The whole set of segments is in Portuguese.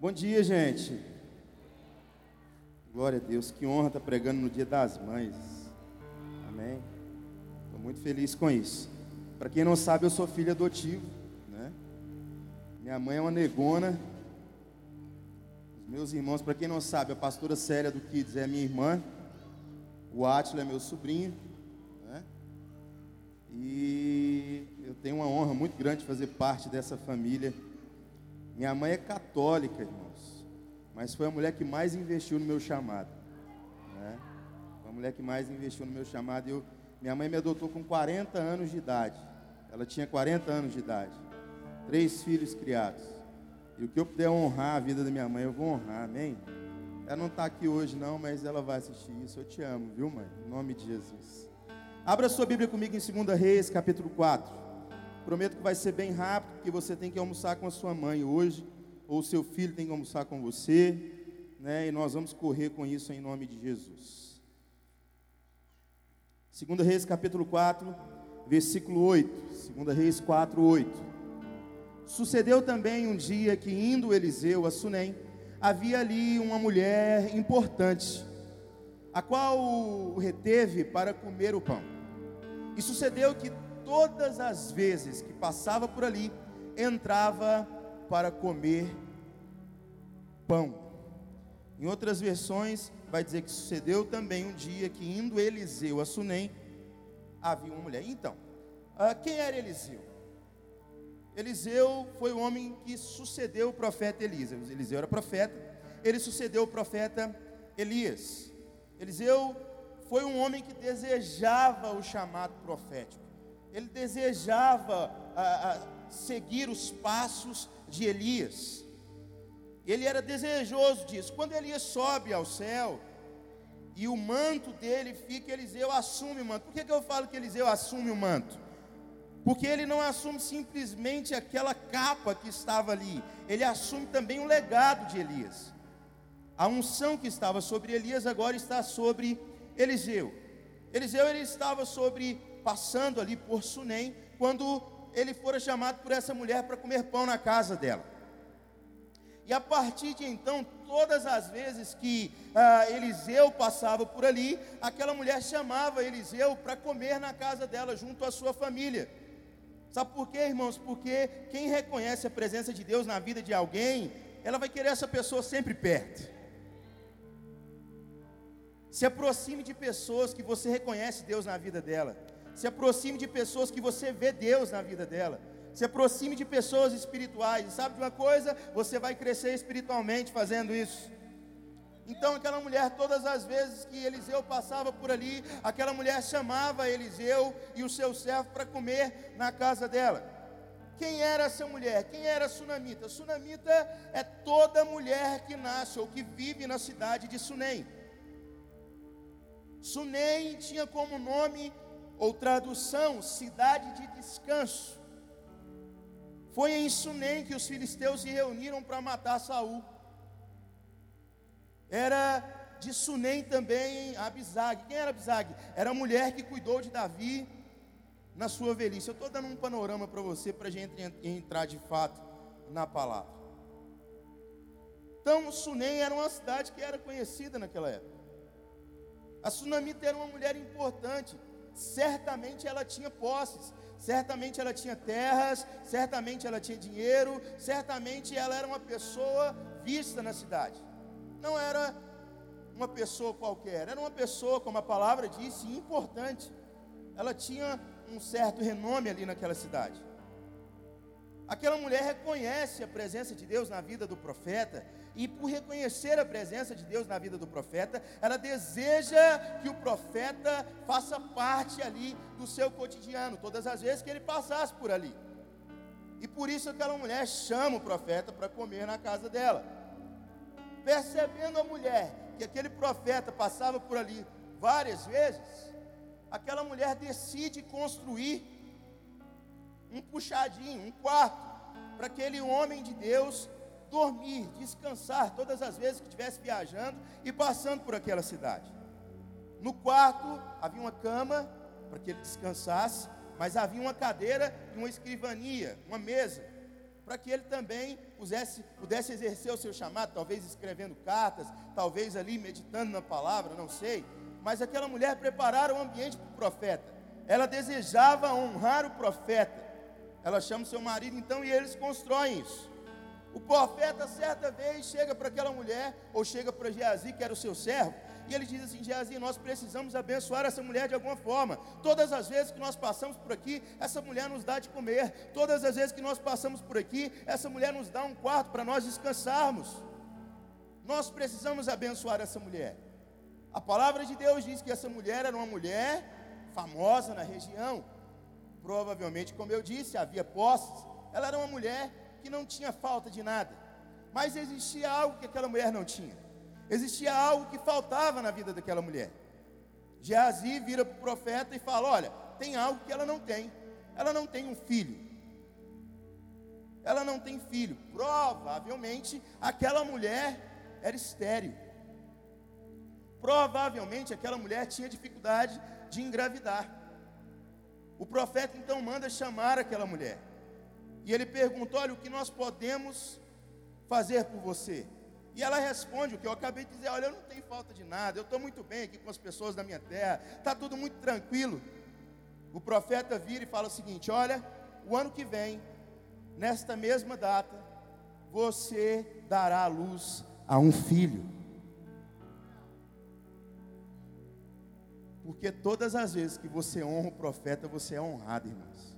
Bom dia, gente. Glória a Deus, que honra estar pregando no Dia das Mães. Amém. Estou muito feliz com isso. Para quem não sabe, eu sou filho adotivo, né? Minha mãe é uma negona. Os meus irmãos, para quem não sabe, a pastora Célia do Kids é minha irmã. O Átila é meu sobrinho, né? E eu tenho uma honra muito grande de fazer parte dessa família minha mãe é católica, irmãos, mas foi a mulher que mais investiu no meu chamado. Né? Foi a mulher que mais investiu no meu chamado. Eu, minha mãe me adotou com 40 anos de idade. Ela tinha 40 anos de idade. Três filhos criados. E o que eu puder honrar a vida da minha mãe, eu vou honrar, amém? Ela não está aqui hoje, não, mas ela vai assistir isso. Eu te amo, viu, mãe? Em nome de Jesus. Abra sua Bíblia comigo em 2 Reis, capítulo 4. Prometo que vai ser bem rápido, porque você tem que almoçar com a sua mãe hoje, ou seu filho tem que almoçar com você, né? E nós vamos correr com isso em nome de Jesus. 2 Reis capítulo 4, versículo 8. 2 Reis 4, 8. Sucedeu também um dia que, indo Eliseu a Sunem, havia ali uma mulher importante, a qual o reteve para comer o pão. E sucedeu que todas as vezes que passava por ali, entrava para comer pão. Em outras versões, vai dizer que sucedeu também um dia que, indo Eliseu a Sunem, havia uma mulher. Então, ah, quem era Eliseu? Eliseu foi o homem que sucedeu o profeta Elias. Eliseu era profeta, ele sucedeu o profeta Elias. Eliseu foi um homem que desejava o chamado profético ele desejava a, a seguir os passos de Elias. Ele era desejoso disso. Quando Elias sobe ao céu e o manto dele fica, Eliseu assume o manto. Por que, que eu falo que Eliseu assume o manto? Porque ele não assume simplesmente aquela capa que estava ali, ele assume também o legado de Elias. A unção que estava sobre Elias agora está sobre Eliseu. Eliseu ele estava sobre passando ali por Sunem, quando ele fora chamado por essa mulher para comer pão na casa dela. E a partir de então, todas as vezes que ah, Eliseu passava por ali, aquela mulher chamava Eliseu para comer na casa dela, junto à sua família. Sabe por quê, irmãos? Porque quem reconhece a presença de Deus na vida de alguém, ela vai querer essa pessoa sempre perto. Se aproxime de pessoas que você reconhece Deus na vida dela. Se aproxime de pessoas que você vê Deus na vida dela. Se aproxime de pessoas espirituais. E sabe de uma coisa? Você vai crescer espiritualmente fazendo isso. Então, aquela mulher, todas as vezes que Eliseu passava por ali, aquela mulher chamava Eliseu e o seu servo para comer na casa dela. Quem era essa mulher? Quem era a sunamita? Sunamita é toda mulher que nasce ou que vive na cidade de Sunem. Sunem tinha como nome ou tradução, cidade de descanso. Foi em Sunem que os filisteus se reuniram para matar Saul. Era de Sunem também Abisag. Quem era Abisag? Era a mulher que cuidou de Davi na sua velhice. Eu estou dando um panorama para você, para a gente entrar de fato na palavra. Então, Sunem era uma cidade que era conhecida naquela época. A Sunamita era uma mulher importante certamente ela tinha posses, certamente ela tinha terras, certamente ela tinha dinheiro, certamente ela era uma pessoa vista na cidade. Não era uma pessoa qualquer, era uma pessoa, como a palavra disse, importante. Ela tinha um certo renome ali naquela cidade. Aquela mulher reconhece a presença de Deus na vida do profeta, e por reconhecer a presença de Deus na vida do profeta, ela deseja que o profeta faça parte ali do seu cotidiano, todas as vezes que ele passasse por ali. E por isso aquela mulher chama o profeta para comer na casa dela. Percebendo a mulher que aquele profeta passava por ali várias vezes, aquela mulher decide construir um puxadinho, um quarto, para aquele homem de Deus dormir, descansar todas as vezes que estivesse viajando e passando por aquela cidade. No quarto havia uma cama para que ele descansasse, mas havia uma cadeira e uma escrivania, uma mesa, para que ele também pudesse, pudesse exercer o seu chamado, talvez escrevendo cartas, talvez ali meditando na palavra, não sei. Mas aquela mulher preparara o ambiente para o profeta. Ela desejava honrar o profeta. Ela chama o seu marido então e eles constroem isso. O profeta, certa vez, chega para aquela mulher, ou chega para Geazi, que era o seu servo, e ele diz assim: Geazi, nós precisamos abençoar essa mulher de alguma forma. Todas as vezes que nós passamos por aqui, essa mulher nos dá de comer. Todas as vezes que nós passamos por aqui, essa mulher nos dá um quarto para nós descansarmos. Nós precisamos abençoar essa mulher. A palavra de Deus diz que essa mulher era uma mulher famosa na região. Provavelmente, como eu disse, havia posses. Ela era uma mulher que não tinha falta de nada. Mas existia algo que aquela mulher não tinha. Existia algo que faltava na vida daquela mulher. Geazi vira para o profeta e fala: Olha, tem algo que ela não tem. Ela não tem um filho. Ela não tem filho. Provavelmente aquela mulher era estéril. Provavelmente aquela mulher tinha dificuldade de engravidar. O profeta então manda chamar aquela mulher. E ele pergunta: Olha, o que nós podemos fazer por você? E ela responde o que eu acabei de dizer: Olha, eu não tenho falta de nada, eu estou muito bem aqui com as pessoas da minha terra, está tudo muito tranquilo. O profeta vira e fala o seguinte: Olha, o ano que vem, nesta mesma data, você dará a luz a um filho. Porque todas as vezes que você honra o profeta, você é honrado, irmãos.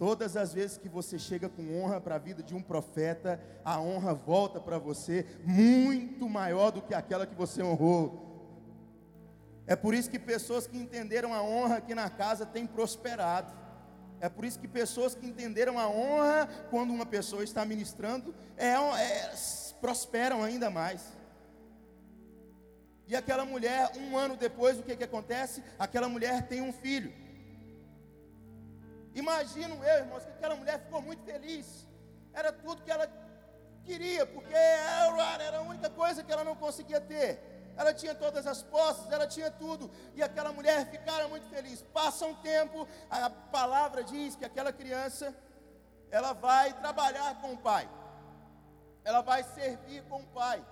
Todas as vezes que você chega com honra para a vida de um profeta, a honra volta para você muito maior do que aquela que você honrou. É por isso que pessoas que entenderam a honra aqui na casa têm prosperado. É por isso que pessoas que entenderam a honra quando uma pessoa está ministrando é, é, prosperam ainda mais. E aquela mulher, um ano depois, o que, que acontece? Aquela mulher tem um filho. Imagino eu, irmãos, que aquela mulher ficou muito feliz. Era tudo que ela queria, porque era a única coisa que ela não conseguia ter. Ela tinha todas as posses, ela tinha tudo. E aquela mulher ficara muito feliz. Passa um tempo, a palavra diz que aquela criança, ela vai trabalhar com o pai. Ela vai servir com o pai.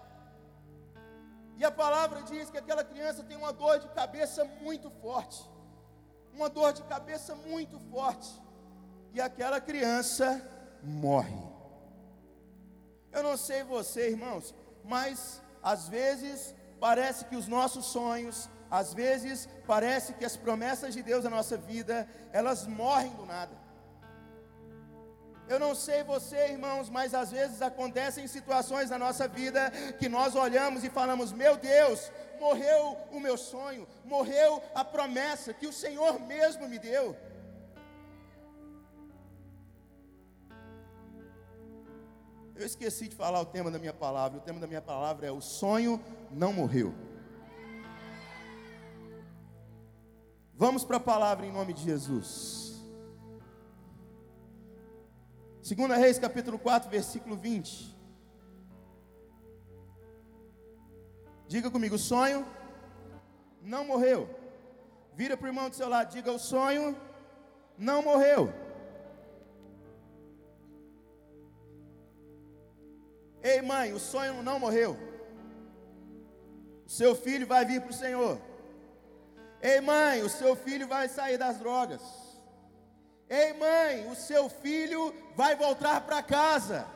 E a palavra diz que aquela criança tem uma dor de cabeça muito forte uma dor de cabeça muito forte, e aquela criança morre. Eu não sei você, irmãos, mas às vezes parece que os nossos sonhos, às vezes parece que as promessas de Deus na nossa vida, elas morrem do nada. Eu não sei você, irmãos, mas às vezes acontecem situações na nossa vida que nós olhamos e falamos: Meu Deus, morreu o meu sonho, morreu a promessa que o Senhor mesmo me deu. Eu esqueci de falar o tema da minha palavra. O tema da minha palavra é: O sonho não morreu. Vamos para a palavra em nome de Jesus. Segunda Reis, capítulo 4, versículo 20. Diga comigo, o sonho não morreu. Vira para o irmão do seu lado, diga, o sonho não morreu. Ei mãe, o sonho não morreu. O seu filho vai vir para o Senhor. Ei mãe, o seu filho vai sair das drogas. Ei, mãe, o seu filho vai voltar para casa.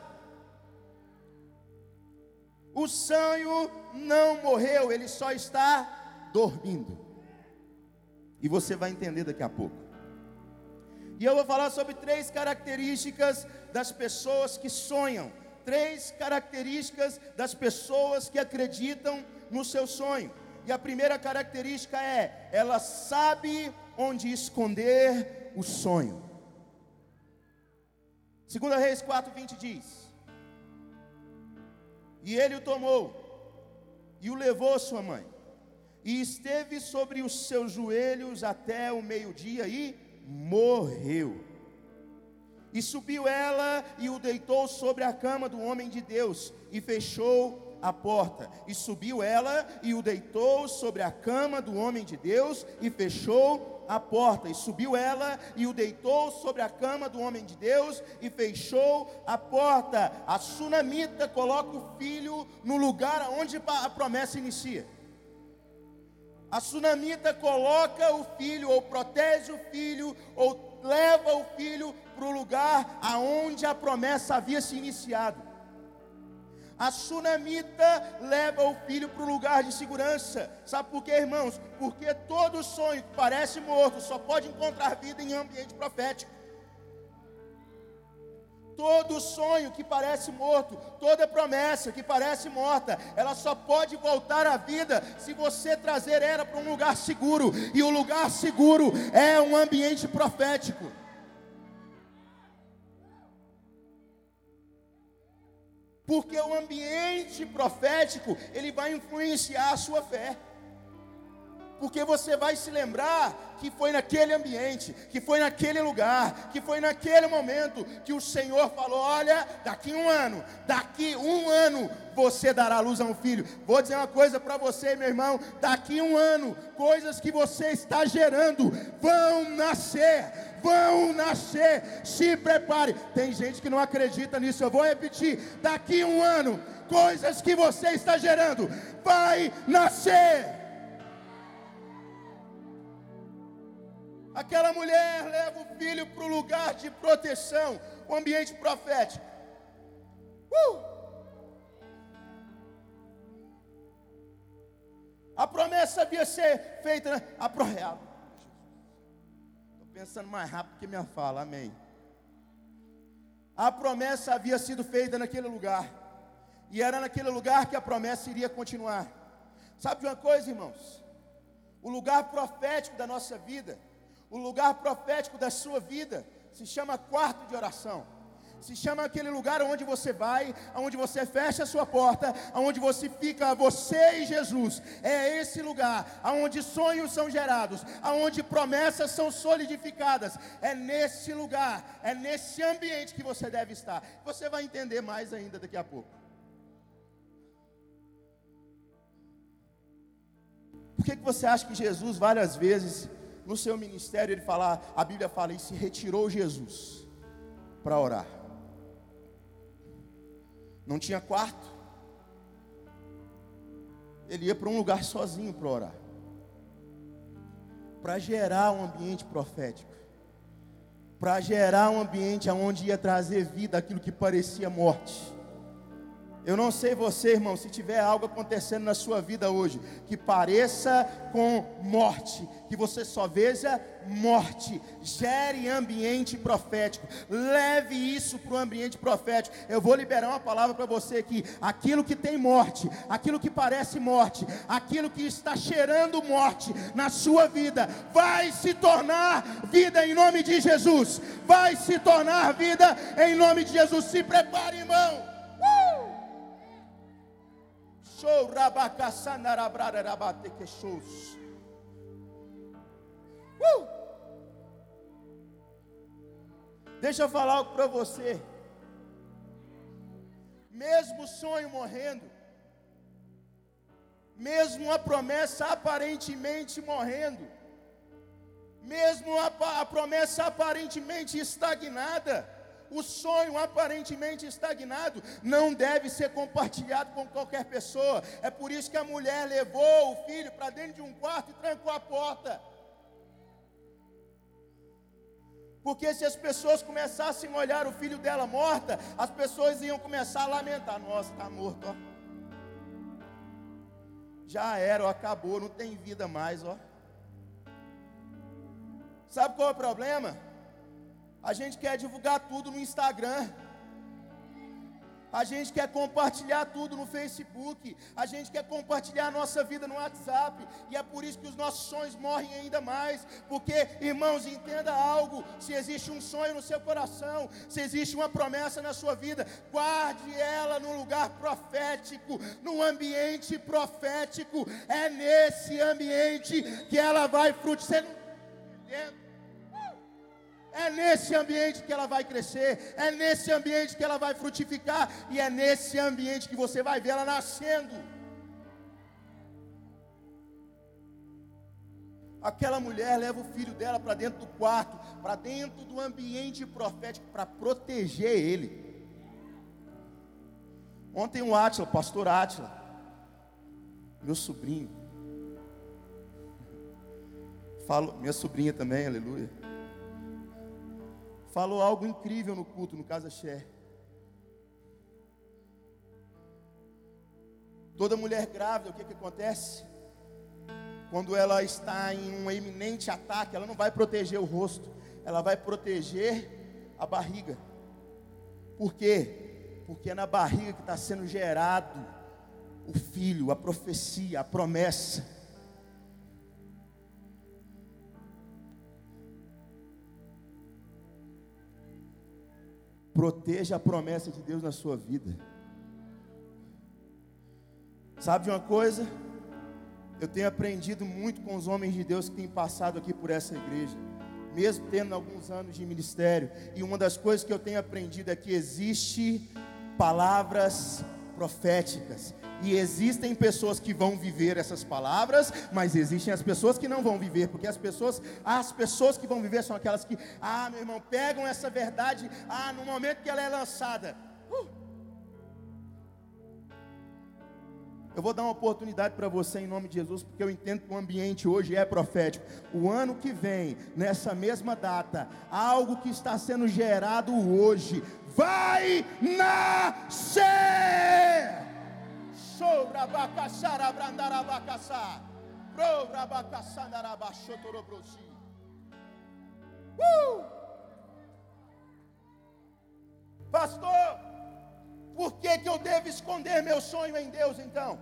O sonho não morreu, ele só está dormindo. E você vai entender daqui a pouco. E eu vou falar sobre três características das pessoas que sonham, três características das pessoas que acreditam no seu sonho. E a primeira característica é: ela sabe onde esconder o sonho. Segunda Reis 4:20 diz: E ele o tomou e o levou à sua mãe, e esteve sobre os seus joelhos até o meio-dia e morreu. E subiu ela e o deitou sobre a cama do homem de Deus e fechou a porta. E subiu ela e o deitou sobre a cama do homem de Deus e fechou a porta, e subiu ela e o deitou sobre a cama do homem de Deus e fechou a porta. A sunamita coloca o filho no lugar onde a promessa inicia. A sunamita coloca o filho, ou protege o filho, ou leva o filho para o lugar aonde a promessa havia se iniciado. A sunamita leva o filho para o lugar de segurança. Sabe por quê, irmãos? Porque todo sonho que parece morto só pode encontrar vida em ambiente profético. Todo sonho que parece morto, toda promessa que parece morta, ela só pode voltar à vida se você trazer ela para um lugar seguro. E o lugar seguro é um ambiente profético. Porque o ambiente profético, ele vai influenciar a sua fé. Porque você vai se lembrar que foi naquele ambiente, que foi naquele lugar, que foi naquele momento que o Senhor falou: Olha, daqui um ano, daqui um ano você dará luz a um filho. Vou dizer uma coisa para você, meu irmão: daqui um ano, coisas que você está gerando vão nascer, vão nascer. Se prepare. Tem gente que não acredita nisso. Eu vou repetir: daqui um ano, coisas que você está gerando vai nascer. Aquela mulher leva o filho para o lugar de proteção, o ambiente profético. Uh! A promessa havia ser feita, né? a pro... Estou pensando mais rápido que minha fala, amém. A promessa havia sido feita naquele lugar, e era naquele lugar que a promessa iria continuar. Sabe de uma coisa, irmãos? O lugar profético da nossa vida o lugar profético da sua vida se chama quarto de oração. Se chama aquele lugar onde você vai, onde você fecha a sua porta, onde você fica, você e Jesus. É esse lugar onde sonhos são gerados, onde promessas são solidificadas. É nesse lugar, é nesse ambiente que você deve estar. Você vai entender mais ainda daqui a pouco. Por que, que você acha que Jesus várias vezes no seu ministério, ele fala, a Bíblia fala, e se retirou Jesus para orar. Não tinha quarto. Ele ia para um lugar sozinho para orar. Para gerar um ambiente profético. Para gerar um ambiente onde ia trazer vida aquilo que parecia morte. Eu não sei você, irmão, se tiver algo acontecendo na sua vida hoje que pareça com morte, que você só veja morte, gere ambiente profético, leve isso para o ambiente profético. Eu vou liberar uma palavra para você aqui: aquilo que tem morte, aquilo que parece morte, aquilo que está cheirando morte na sua vida, vai se tornar vida em nome de Jesus, vai se tornar vida em nome de Jesus. Se prepare, irmão. Show. Uh! Deixa eu falar algo para você. Mesmo o sonho morrendo, mesmo a promessa aparentemente morrendo, mesmo a, a promessa aparentemente estagnada, o sonho aparentemente estagnado não deve ser compartilhado com qualquer pessoa. É por isso que a mulher levou o filho para dentro de um quarto e trancou a porta. Porque se as pessoas começassem a olhar o filho dela morta, as pessoas iam começar a lamentar: Nossa, está morto, ó. Já era, ó, acabou, não tem vida mais, ó. Sabe qual é o problema? A gente quer divulgar tudo no Instagram. A gente quer compartilhar tudo no Facebook. A gente quer compartilhar a nossa vida no WhatsApp. E é por isso que os nossos sonhos morrem ainda mais. Porque, irmãos, entenda algo: se existe um sonho no seu coração, se existe uma promessa na sua vida, guarde ela no lugar profético, no ambiente profético. É nesse ambiente que ela vai frutificar. É nesse ambiente que ela vai crescer, é nesse ambiente que ela vai frutificar, e é nesse ambiente que você vai ver ela nascendo. Aquela mulher leva o filho dela para dentro do quarto, para dentro do ambiente profético, para proteger ele. Ontem o Átila, pastor Átila, meu sobrinho, falou, minha sobrinha também, aleluia, falou algo incrível no culto, no Casa Xé. Toda mulher grávida, o que, que acontece? Quando ela está em um iminente ataque, ela não vai proteger o rosto, ela vai proteger a barriga. Por quê? Porque é na barriga que está sendo gerado o filho, a profecia, a promessa. Proteja a promessa de Deus na sua vida. Sabe de uma coisa? Eu tenho aprendido muito com os homens de Deus que têm passado aqui por essa igreja, mesmo tendo alguns anos de ministério. E uma das coisas que eu tenho aprendido é que existe palavras proféticas. E existem pessoas que vão viver essas palavras, mas existem as pessoas que não vão viver, porque as pessoas, as pessoas que vão viver são aquelas que, ah, meu irmão, pegam essa verdade, ah, no momento que ela é lançada, Eu vou dar uma oportunidade para você em nome de Jesus, porque eu entendo que o ambiente hoje é profético. O ano que vem, nessa mesma data, algo que está sendo gerado hoje vai nascer. Sobre abacaçara, brandara abacaçá. Pro abacaçandara baixotorobrosi. Uh! Pastor, por que, que eu devo esconder meu sonho em Deus então?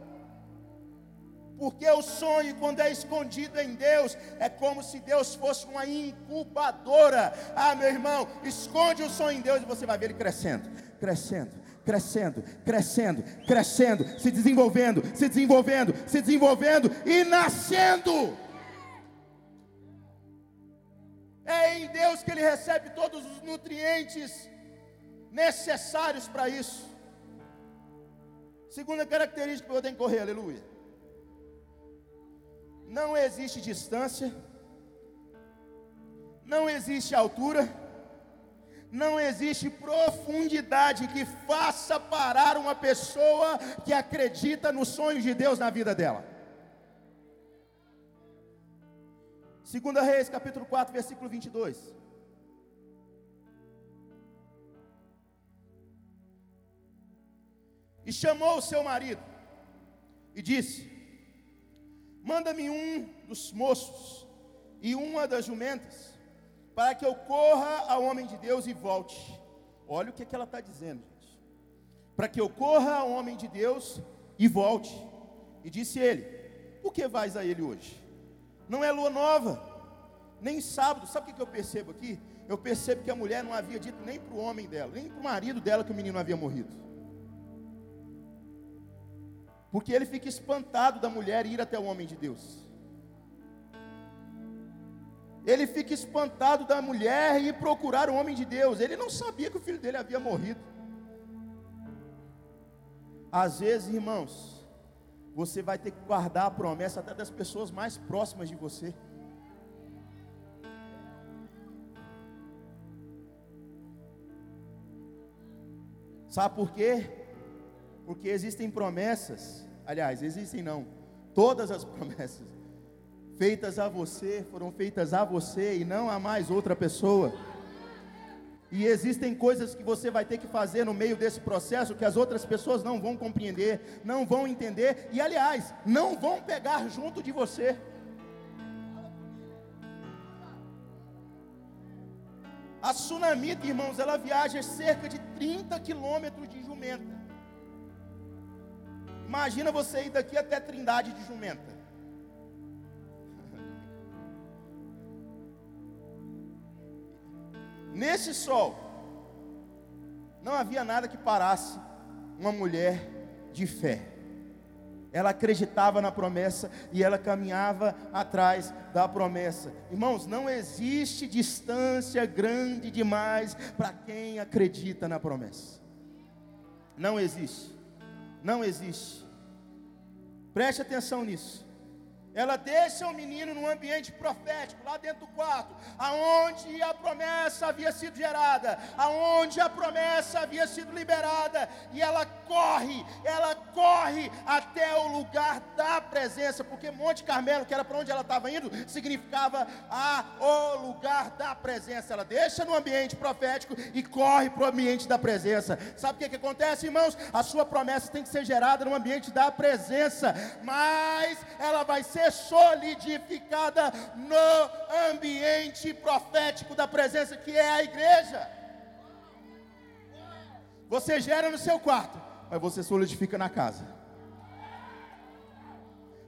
Porque o sonho, quando é escondido em Deus, é como se Deus fosse uma incubadora. Ah, meu irmão, esconde o sonho em Deus e você vai ver ele crescendo, crescendo, crescendo, crescendo, crescendo, se desenvolvendo, se desenvolvendo, se desenvolvendo e nascendo. É em Deus que ele recebe todos os nutrientes necessários para isso. Segunda característica que eu tenho que correr, aleluia. Não existe distância, não existe altura, não existe profundidade que faça parar uma pessoa que acredita nos sonhos de Deus na vida dela. Segunda Reis, capítulo 4, versículo 22. E chamou o seu marido e disse: Manda-me um dos moços e uma das jumentas, para que eu corra ao homem de Deus e volte. Olha o que, é que ela está dizendo, gente. Para que eu corra ao homem de Deus e volte. E disse ele: Por que vais a ele hoje? Não é lua nova, nem sábado. Sabe o que, eu percebo aqui? Eu percebo que a mulher não havia dito nem para o homem dela, nem para o marido dela que o menino havia morrido. Porque ele fica espantado da mulher ir até o homem de Deus. Ele fica espantado da mulher ir procurar o homem de Deus. Ele não sabia que o filho dele havia morrido. Às vezes, irmãos, você vai ter que guardar a promessa até das pessoas mais próximas de você. Sabe por quê? Porque existem promessas, aliás, existem não, todas as promessas feitas a você foram feitas a você e não a mais outra pessoa. E existem coisas que você vai ter que fazer no meio desse processo que as outras pessoas não vão compreender, não vão entender e, aliás, não vão pegar junto de você. A Sunamita, irmãos, ela viaja cerca de 30 quilômetros de jumenta. Imagina você ir daqui até Trindade de Jumenta. Nesse sol, não havia nada que parasse uma mulher de fé. Ela acreditava na promessa e ela caminhava atrás da promessa. Irmãos, não existe distância grande demais para quem acredita na promessa. Não existe. Não existe. Preste atenção nisso. Ela deixa o menino num ambiente profético, lá dentro do quarto, aonde a promessa havia sido gerada, aonde a promessa havia sido liberada, e ela corre, ela corre até o lugar da presença, porque Monte Carmelo, que era para onde ela estava indo, significava a o lugar da presença. Ela deixa no ambiente profético e corre para o ambiente da presença. Sabe o que, que acontece, irmãos? A sua promessa tem que ser gerada no ambiente da presença, mas ela vai ser ser solidificada no ambiente profético da presença que é a igreja. Você gera no seu quarto, mas você solidifica na casa.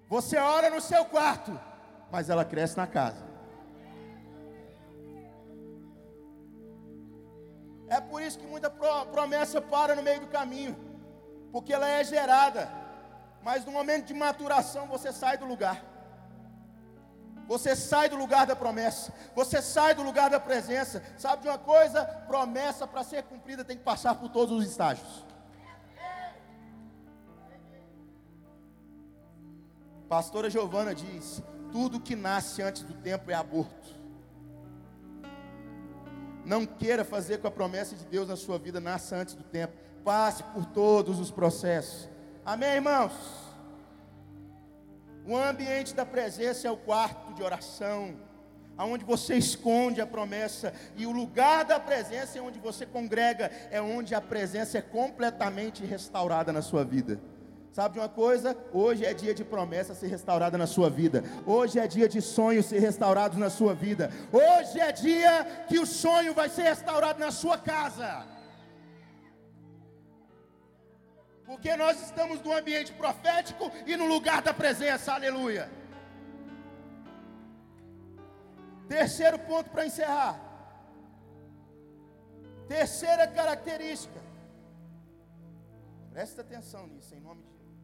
Você ora no seu quarto, mas ela cresce na casa. É por isso que muita promessa para no meio do caminho, porque ela é gerada, mas no momento de maturação você sai do lugar. Você sai do lugar da promessa, você sai do lugar da presença. Sabe de uma coisa? Promessa para ser cumprida tem que passar por todos os estágios. Pastora Giovana diz: tudo que nasce antes do tempo é aborto. Não queira fazer com a promessa de Deus na sua vida nasça antes do tempo. Passe por todos os processos. Amém, irmãos? O ambiente da presença é o quarto de oração, aonde você esconde a promessa, e o lugar da presença é onde você congrega, é onde a presença é completamente restaurada na sua vida. Sabe de uma coisa? Hoje é dia de promessa ser restaurada na sua vida. Hoje é dia de sonhos ser restaurados na sua vida. Hoje é dia que o sonho vai ser restaurado na sua casa. Porque nós estamos no ambiente profético e no lugar da presença, aleluia. Terceiro ponto para encerrar. Terceira característica. Presta atenção nisso, em nome de Jesus.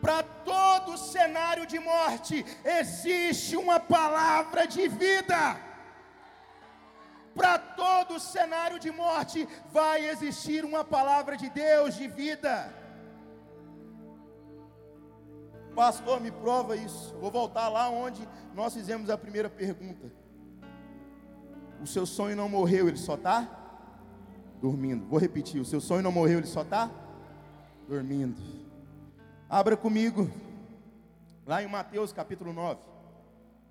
Para todo cenário de morte, existe uma palavra de vida para todo cenário de morte vai existir uma palavra de Deus de vida. Pastor, me prova isso. Vou voltar lá onde nós fizemos a primeira pergunta. O seu sonho não morreu, ele só está dormindo. Vou repetir: o seu sonho não morreu, ele só está dormindo. Abra comigo, lá em Mateus capítulo 9.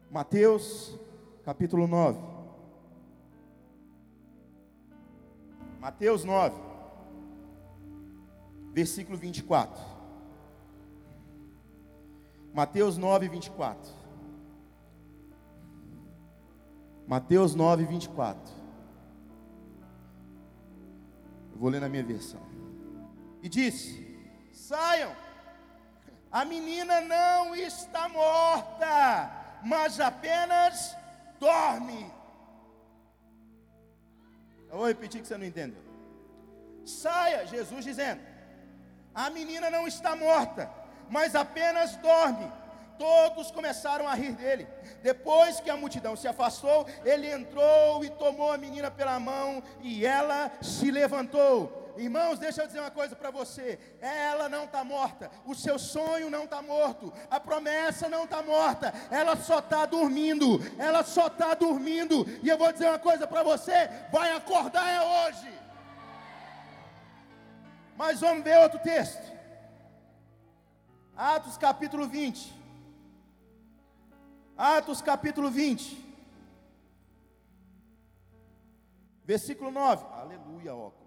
Mateus capítulo 9. Mateus 9, versículo 24. Mateus 9, 24. Mateus 9, 24. Eu vou ler na minha versão. E disse: Saiam, a menina não está morta, mas apenas dorme. Eu vou repetir que você não entendeu. Saia, Jesus dizendo: a menina não está morta, mas apenas dorme. Todos começaram a rir dele. Depois que a multidão se afastou, ele entrou e tomou a menina pela mão e ela se levantou. Irmãos, deixa eu dizer uma coisa para você: ela não está morta, o seu sonho não está morto, a promessa não está morta, ela só está dormindo, ela só está dormindo. E eu vou dizer uma coisa para você: vai acordar é hoje. Mas vamos ver outro texto. Atos capítulo 20. Atos capítulo 20. Versículo 9. Aleluia, ó.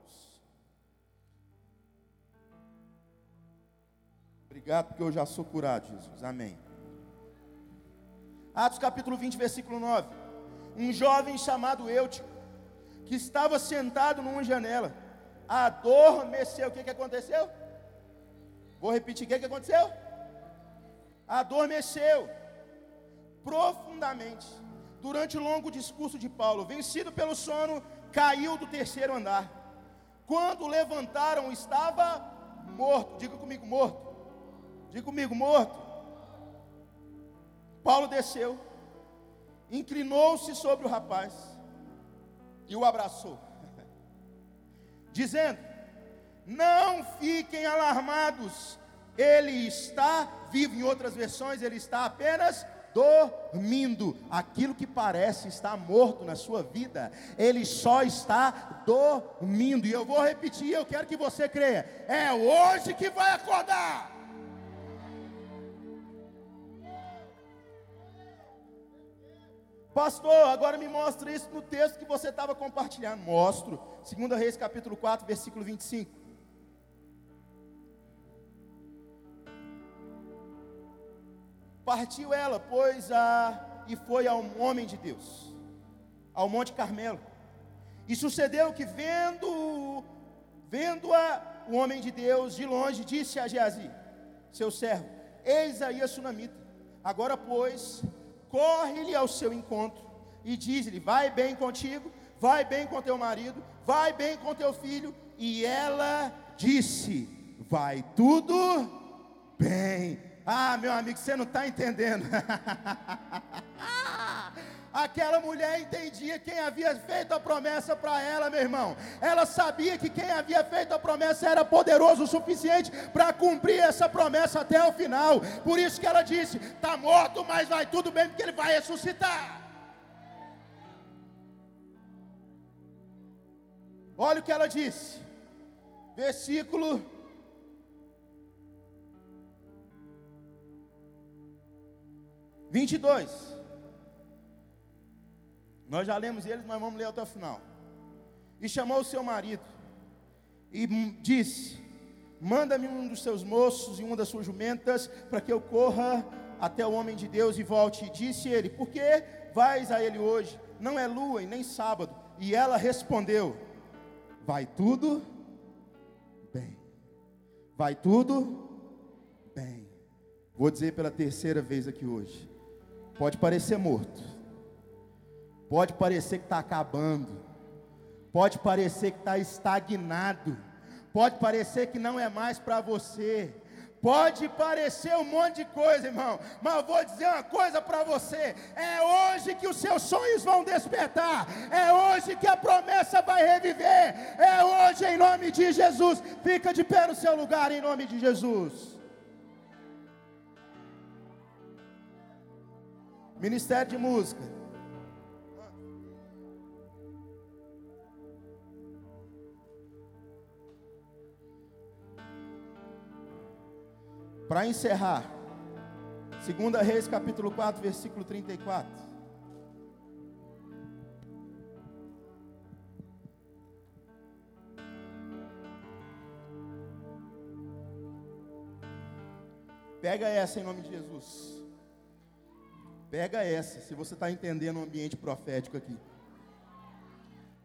Obrigado, porque eu já sou curado, Jesus. Amém. Atos capítulo 20, versículo 9. Um jovem chamado Eutico, que estava sentado numa janela, adormeceu. O que, que aconteceu? Vou repetir: o que, que aconteceu? Adormeceu profundamente. Durante o longo discurso de Paulo, vencido pelo sono, caiu do terceiro andar. Quando levantaram, estava morto. Diga comigo, morto. Diga comigo, morto. Paulo desceu, inclinou-se sobre o rapaz e o abraçou, dizendo: Não fiquem alarmados, Ele está vivo, em outras versões, ele está apenas dormindo. Aquilo que parece estar morto na sua vida, ele só está dormindo. E eu vou repetir, eu quero que você creia: é hoje que vai acordar. Pastor, agora me mostra isso no texto que você estava compartilhando. Mostro. 2 Reis capítulo 4, versículo 25. Partiu ela, pois, a, e foi ao homem de Deus, ao Monte Carmelo. E sucedeu que, vendo, vendo-a, o homem de Deus de longe, disse a Geazi, seu servo: Eis aí a sunamita. Agora, pois, corre-lhe ao seu encontro e diz-lhe: Vai bem contigo, vai bem com teu marido, vai bem com teu filho. E ela disse: Vai tudo bem. Ah, meu amigo, você não está entendendo. Aquela mulher entendia quem havia feito a promessa para ela, meu irmão. Ela sabia que quem havia feito a promessa era poderoso o suficiente para cumprir essa promessa até o final. Por isso que ela disse: está morto, mas vai tudo bem, porque ele vai ressuscitar. Olha o que ela disse, versículo vinte e dois. Nós já lemos eles, mas vamos ler até o final. E chamou o seu marido e disse: Manda-me um dos seus moços e uma das suas jumentas, para que eu corra até o homem de Deus e volte. E disse ele: Por que vais a ele hoje? Não é lua e nem sábado. E ela respondeu: Vai tudo bem. Vai tudo bem. Vou dizer pela terceira vez aqui hoje. Pode parecer morto Pode parecer que está acabando, pode parecer que está estagnado, pode parecer que não é mais para você, pode parecer um monte de coisa, irmão, mas vou dizer uma coisa para você: é hoje que os seus sonhos vão despertar, é hoje que a promessa vai reviver, é hoje em nome de Jesus. Fica de pé no seu lugar em nome de Jesus. Ministério de Música. Para encerrar, 2 Reis capítulo 4, versículo 34. Pega essa em nome de Jesus. Pega essa, se você está entendendo o ambiente profético aqui.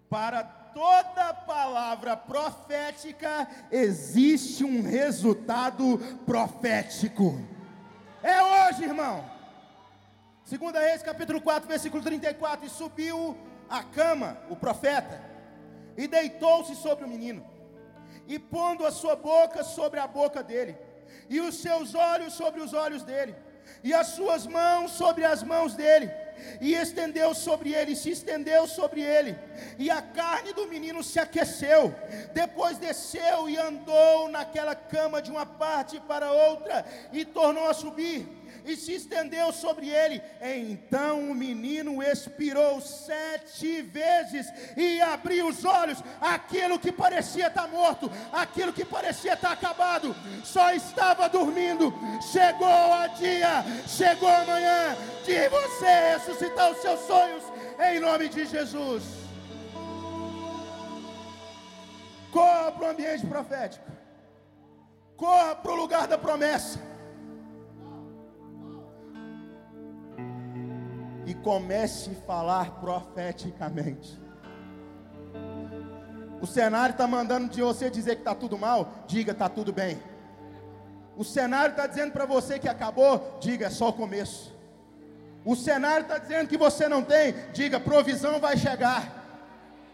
Para toda palavra profética existe um resultado profético. É hoje, irmão. Segunda Reis, capítulo 4, versículo 34, e subiu a cama, o profeta, e deitou-se sobre o menino, e pondo a sua boca sobre a boca dele, e os seus olhos sobre os olhos dele, e as suas mãos sobre as mãos dele, e estendeu sobre ele, se estendeu sobre ele, e a carne do menino se aqueceu. Depois desceu e andou naquela cama de uma parte para outra, e tornou a subir e se estendeu sobre ele. Então o menino expirou sete vezes e abriu os olhos. Aquilo que parecia estar morto, aquilo que parecia estar acabado, só estava dormindo. Chegou a dia, chegou a manhã de você ressuscitar os seus sonhos em nome de Jesus. Corra para o ambiente profético. Corra para o lugar da promessa. Comece a falar profeticamente. O cenário está mandando de você dizer que está tudo mal, diga está tudo bem. O cenário está dizendo para você que acabou, diga é só o começo. O cenário está dizendo que você não tem, diga provisão vai chegar.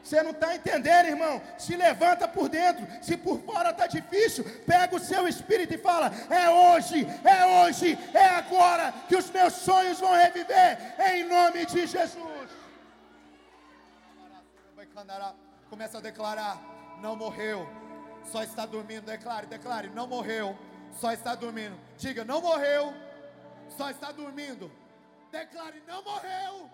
Você não está entendendo, irmão? Se levanta por dentro. Se por fora está difícil, pega o seu espírito e fala: É hoje, é hoje, é agora que os meus sonhos vão reviver, em nome de Jesus. Começa a declarar: Não morreu, só está dormindo. Declare, declare: Não morreu, só está dormindo. Diga, não morreu, só está dormindo. Declare, não morreu,